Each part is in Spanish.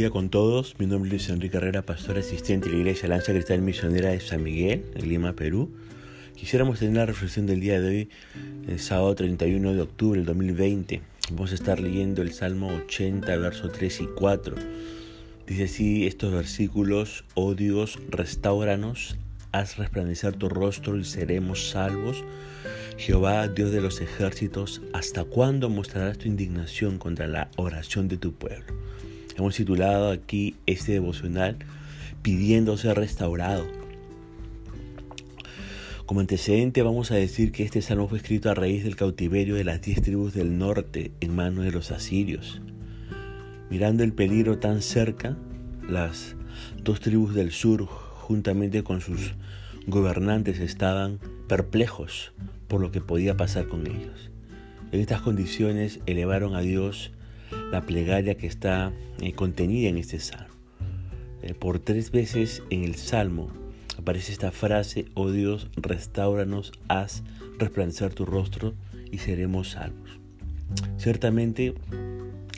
día con todos. Mi nombre es Enrique Herrera, pastor asistente de la Iglesia Lanza Cristal Misionera de San Miguel, en Lima, Perú. Quisiéramos tener la reflexión del día de hoy, el sábado 31 de octubre del 2020. Vamos a estar leyendo el Salmo 80, versos 3 y 4. Dice así estos versículos, oh Dios, restauranos, haz resplandecer tu rostro y seremos salvos. Jehová, Dios de los ejércitos, ¿hasta cuándo mostrarás tu indignación contra la oración de tu pueblo? Hemos titulado aquí este devocional pidiendo ser restaurado. Como antecedente vamos a decir que este salmo fue escrito a raíz del cautiverio de las diez tribus del norte en manos de los asirios. Mirando el peligro tan cerca, las dos tribus del sur, juntamente con sus gobernantes, estaban perplejos por lo que podía pasar con ellos. En estas condiciones elevaron a Dios la plegaria que está eh, contenida en este salmo. Eh, por tres veces en el salmo aparece esta frase, oh Dios, restauranos, haz resplandecer tu rostro y seremos salvos. Ciertamente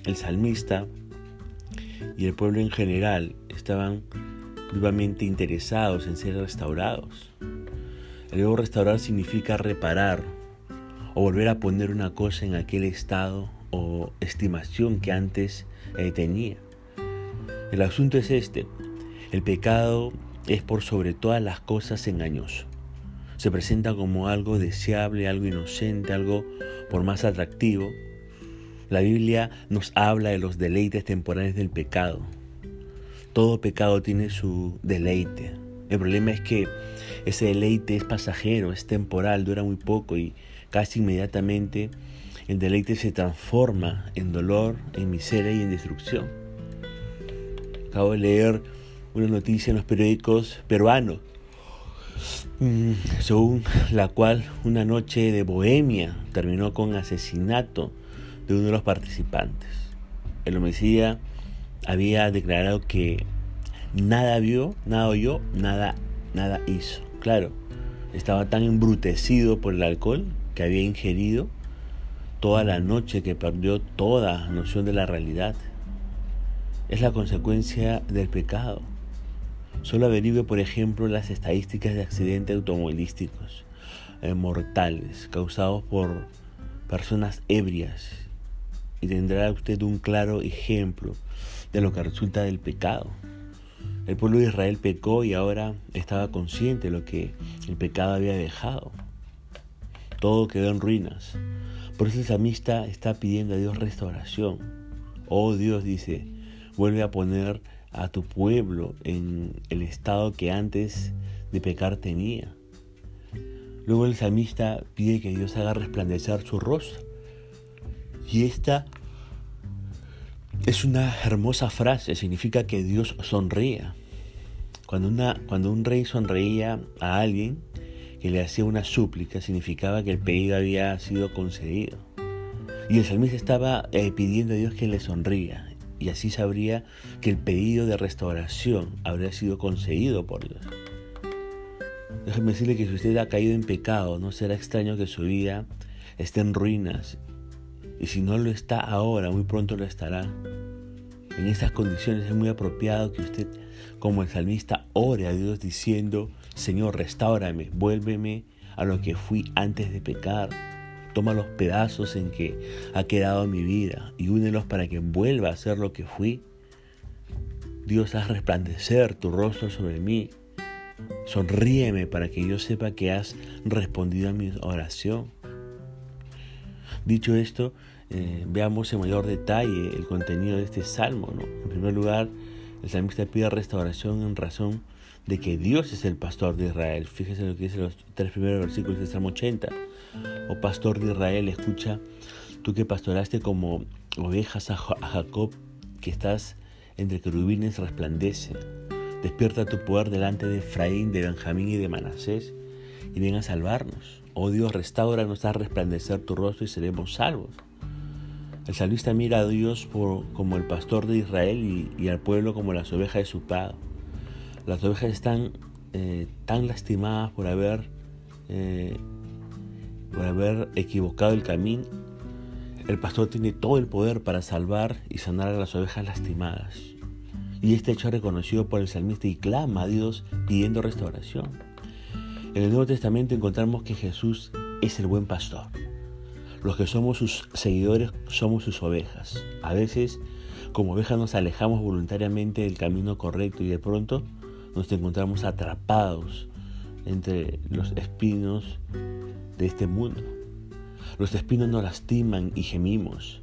el salmista y el pueblo en general estaban vivamente interesados en ser restaurados. El verbo restaurar significa reparar o volver a poner una cosa en aquel estado o estimación que antes eh, tenía. El asunto es este. El pecado es por sobre todas las cosas engañoso. Se presenta como algo deseable, algo inocente, algo por más atractivo. La Biblia nos habla de los deleites temporales del pecado. Todo pecado tiene su deleite. El problema es que ese deleite es pasajero, es temporal, dura muy poco y casi inmediatamente el deleite se transforma en dolor, en miseria y en destrucción. Acabo de leer una noticia en los periódicos peruanos, mm, según la cual una noche de bohemia terminó con asesinato de uno de los participantes. El homicida había declarado que nada vio, nada oyó, nada, nada hizo. Claro, estaba tan embrutecido por el alcohol que había ingerido toda la noche que perdió toda noción de la realidad. Es la consecuencia del pecado. Solo averigüe, por ejemplo, las estadísticas de accidentes automovilísticos eh, mortales causados por personas ebrias y tendrá usted un claro ejemplo de lo que resulta del pecado. El pueblo de Israel pecó y ahora estaba consciente de lo que el pecado había dejado. Todo quedó en ruinas. Por eso el samista está pidiendo a Dios restauración. Oh Dios dice, vuelve a poner a tu pueblo en el estado que antes de pecar tenía. Luego el samista pide que Dios haga resplandecer su rostro. Y esta es una hermosa frase, significa que Dios sonría. Cuando, una, cuando un rey sonreía a alguien que le hacía una súplica, significaba que el pedido había sido concedido. Y el salmista estaba eh, pidiendo a Dios que le sonría. Y así sabría que el pedido de restauración habría sido concedido por Dios. Déjeme decirle que si usted ha caído en pecado, no será extraño que su vida esté en ruinas y si no lo está ahora, muy pronto lo estará. En estas condiciones es muy apropiado que usted, como el salmista, ore a Dios diciendo, Señor, restaurame, vuélveme a lo que fui antes de pecar. Toma los pedazos en que ha quedado mi vida y únelos para que vuelva a ser lo que fui. Dios, haz resplandecer tu rostro sobre mí. Sonríeme para que yo sepa que has respondido a mi oración. Dicho esto, eh, veamos en mayor detalle el contenido de este salmo. En primer lugar, el salmista pide restauración en razón de que Dios es el pastor de Israel. Fíjese lo que dice los tres primeros versículos del Salmo 80. Oh pastor de Israel, escucha, tú que pastoraste como ovejas a Jacob, que estás entre querubines, resplandece. Despierta tu poder delante de Efraín, de Benjamín y de Manasés, y ven a salvarnos. Oh Dios, restaura, nos a resplandecer tu rostro y seremos salvos. El salmista mira a Dios como el pastor de Israel y, al pueblo como las ovejas de su padre. Las ovejas están eh, tan lastimadas por haber, eh, por haber equivocado el camino. El pastor tiene todo el poder para salvar y sanar a las ovejas lastimadas. y este hecho es reconocido por el salmista y clama a Dios pidiendo restauración. En el Nuevo Testamento encontramos que Jesús es el buen pastor. Los que somos sus seguidores somos sus ovejas. A veces, como ovejas, nos alejamos voluntariamente del camino correcto y de pronto nos encontramos atrapados entre los espinos de este mundo. Los espinos nos lastiman y gemimos.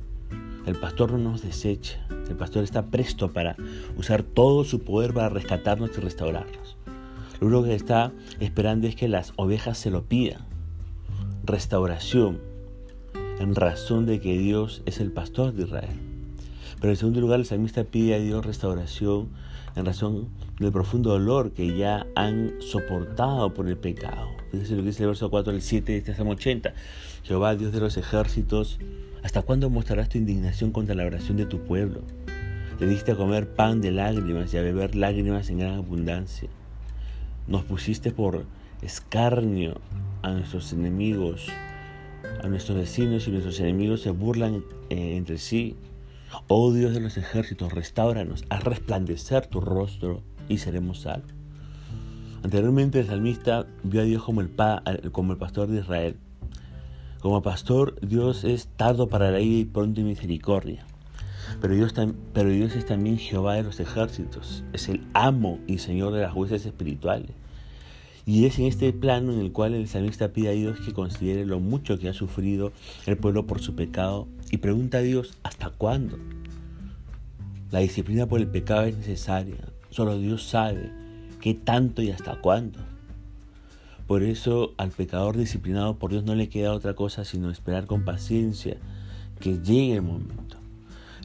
El pastor no nos desecha. El pastor está presto para usar todo su poder para rescatarnos y restaurarnos. Lo único que está esperando es que las ovejas se lo pidan. Restauración en razón de que Dios es el pastor de Israel. Pero en segundo lugar, el salmista pide a Dios restauración en razón del profundo dolor que ya han soportado por el pecado. Fíjese lo que dice el verso 4 al 7 de este Salmo 80. Jehová, Dios de los ejércitos, ¿hasta cuándo mostrarás tu indignación contra la oración de tu pueblo? Le diste a comer pan de lágrimas y a beber lágrimas en gran abundancia. Nos pusiste por escarnio a nuestros enemigos, a nuestros vecinos y nuestros enemigos se burlan eh, entre sí. Oh Dios de los ejércitos, restauranos, haz resplandecer tu rostro y seremos salvos. Anteriormente el salmista vio a Dios como el, como el pastor de Israel. Como pastor, Dios es tardo para la ira y pronto en misericordia. Pero Dios, pero Dios es también Jehová de los ejércitos, es el amo y Señor de las jueces espirituales. Y es en este plano en el cual el salmista pide a Dios que considere lo mucho que ha sufrido el pueblo por su pecado y pregunta a Dios, ¿hasta cuándo? La disciplina por el pecado es necesaria. Solo Dios sabe qué tanto y hasta cuándo. Por eso al pecador disciplinado por Dios no le queda otra cosa sino esperar con paciencia que llegue el momento.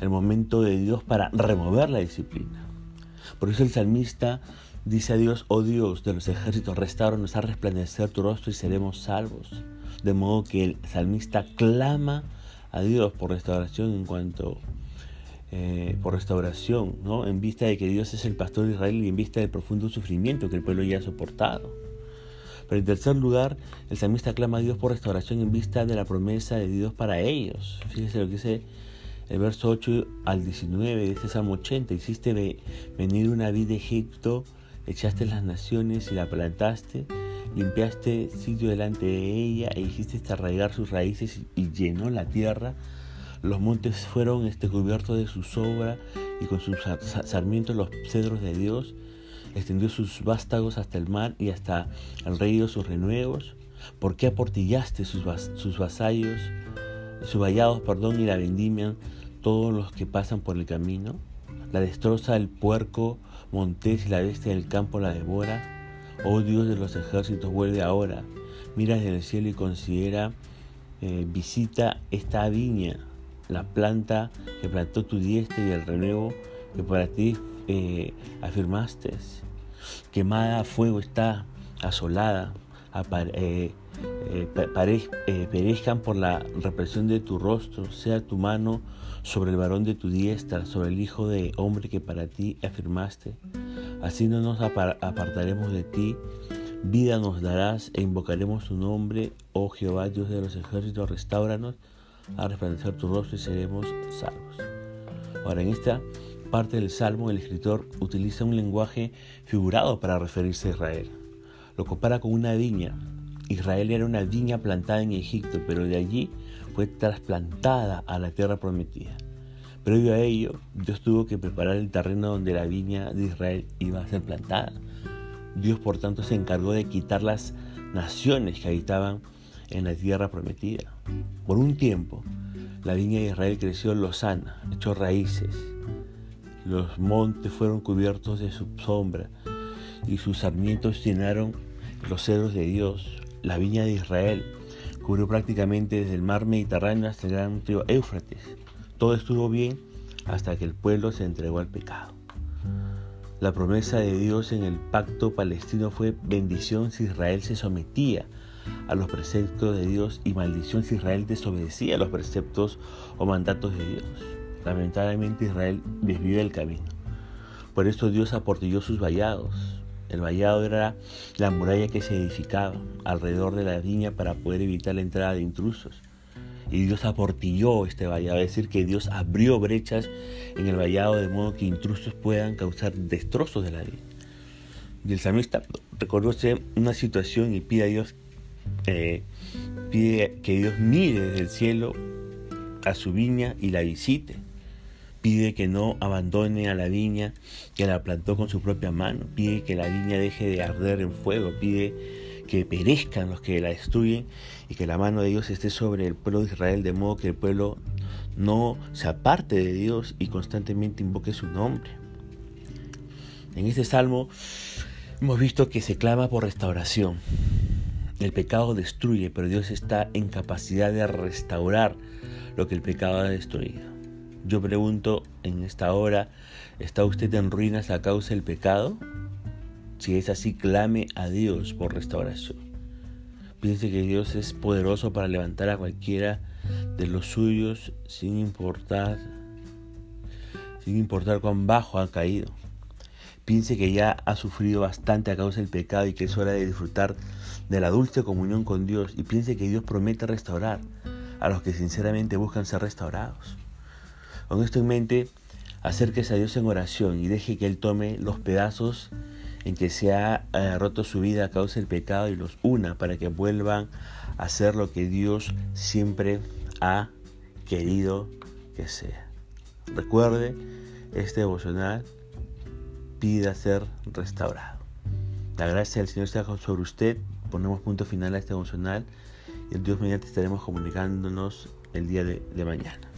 El momento de Dios para remover la disciplina. Por eso el salmista Dice a Dios, oh Dios de los ejércitos, restauranos a resplandecer tu rostro y seremos salvos. De modo que el salmista clama a Dios por restauración en cuanto eh, por restauración, ¿no? en vista de que Dios es el pastor de Israel y en vista del profundo sufrimiento que el pueblo ya ha soportado. Pero en tercer lugar, el salmista clama a Dios por restauración en vista de la promesa de Dios para ellos. Fíjese lo que dice el verso 8 al 19 de este Salmo 80. Hiciste venir una vida de Egipto echaste las naciones y la plantaste, limpiaste sitio delante de ella e hiciste arraigar sus raíces y llenó la tierra. Los montes fueron este, cubiertos de su sobra y con sus sarmientos los cedros de Dios. Extendió sus vástagos hasta el mar y hasta el río sus renuevos. ¿Por qué aportillaste sus, vasallos, sus vallados, perdón, y la vendimian todos los que pasan por el camino? La destroza el puerco montés y la bestia del campo la devora. Oh Dios de los ejércitos, vuelve ahora. Mira desde el cielo y considera, eh, visita esta viña, la planta que plantó tu diestra y el renuevo que para ti eh, afirmaste. Quemada a fuego está, asolada, eh, perezcan por la represión de tu rostro, sea tu mano sobre el varón de tu diestra, sobre el hijo de hombre que para ti afirmaste. Así no nos apartaremos de ti, vida nos darás e invocaremos tu nombre, oh Jehová, Dios de los ejércitos, restauranos a resplandecer tu rostro y seremos salvos. Ahora, en esta parte del Salmo, el escritor utiliza un lenguaje figurado para referirse a Israel. Lo compara con una viña. Israel era una viña plantada en Egipto, pero de allí fue trasplantada a la tierra prometida. Previo a ello, Dios tuvo que preparar el terreno donde la viña de Israel iba a ser plantada. Dios, por tanto, se encargó de quitar las naciones que habitaban en la tierra prometida. Por un tiempo, la viña de Israel creció lozana, echó raíces. Los montes fueron cubiertos de su sombra y sus sarmientos llenaron los cedros de Dios. La viña de Israel cubrió prácticamente desde el mar Mediterráneo hasta el gran río Éufrates. Todo estuvo bien hasta que el pueblo se entregó al pecado. La promesa de Dios en el pacto palestino fue bendición si Israel se sometía a los preceptos de Dios y maldición si Israel desobedecía los preceptos o mandatos de Dios. Lamentablemente Israel desvió el camino. Por eso Dios aportilló sus vallados, el vallado era la muralla que se edificaba alrededor de la viña para poder evitar la entrada de intrusos. y Dios aportilló este vallado, es decir, que Dios abrió brechas en el vallado de modo que intrusos puedan causar destrozos de la vida. Y el salmista reconoce una situación y pide a Dios, eh, pide que Dios mire desde el cielo a su viña y la visite. Pide que no abandone a la viña que la plantó con su propia mano. Pide que la viña deje de arder en fuego. Pide que perezcan los que la destruyen y que la mano de Dios esté sobre el pueblo de Israel de modo que el pueblo no se aparte de Dios y constantemente invoque su nombre. En este salmo hemos visto que se clama por restauración. El pecado destruye, pero Dios está en capacidad de restaurar lo que el pecado ha destruido. Yo pregunto en esta hora, ¿está usted en ruinas a causa del pecado? Si es así, clame a Dios por restauración. Piense que Dios es poderoso para levantar a cualquiera de los suyos sin importar sin importar cuán bajo ha caído. Piense que ya ha sufrido bastante a causa del pecado y que es hora de disfrutar de la dulce comunión con Dios y piense que Dios promete restaurar a los que sinceramente buscan ser restaurados. Con esto en mente, acérquese a Dios en oración y deje que Él tome los pedazos en que se ha eh, roto su vida a causa del pecado y los una para que vuelvan a ser lo que Dios siempre ha querido que sea. Recuerde, este devocional pida ser restaurado. La gracia del Señor sea sobre usted. Ponemos punto final a este devocional y el Dios mediante estaremos comunicándonos el día de mañana.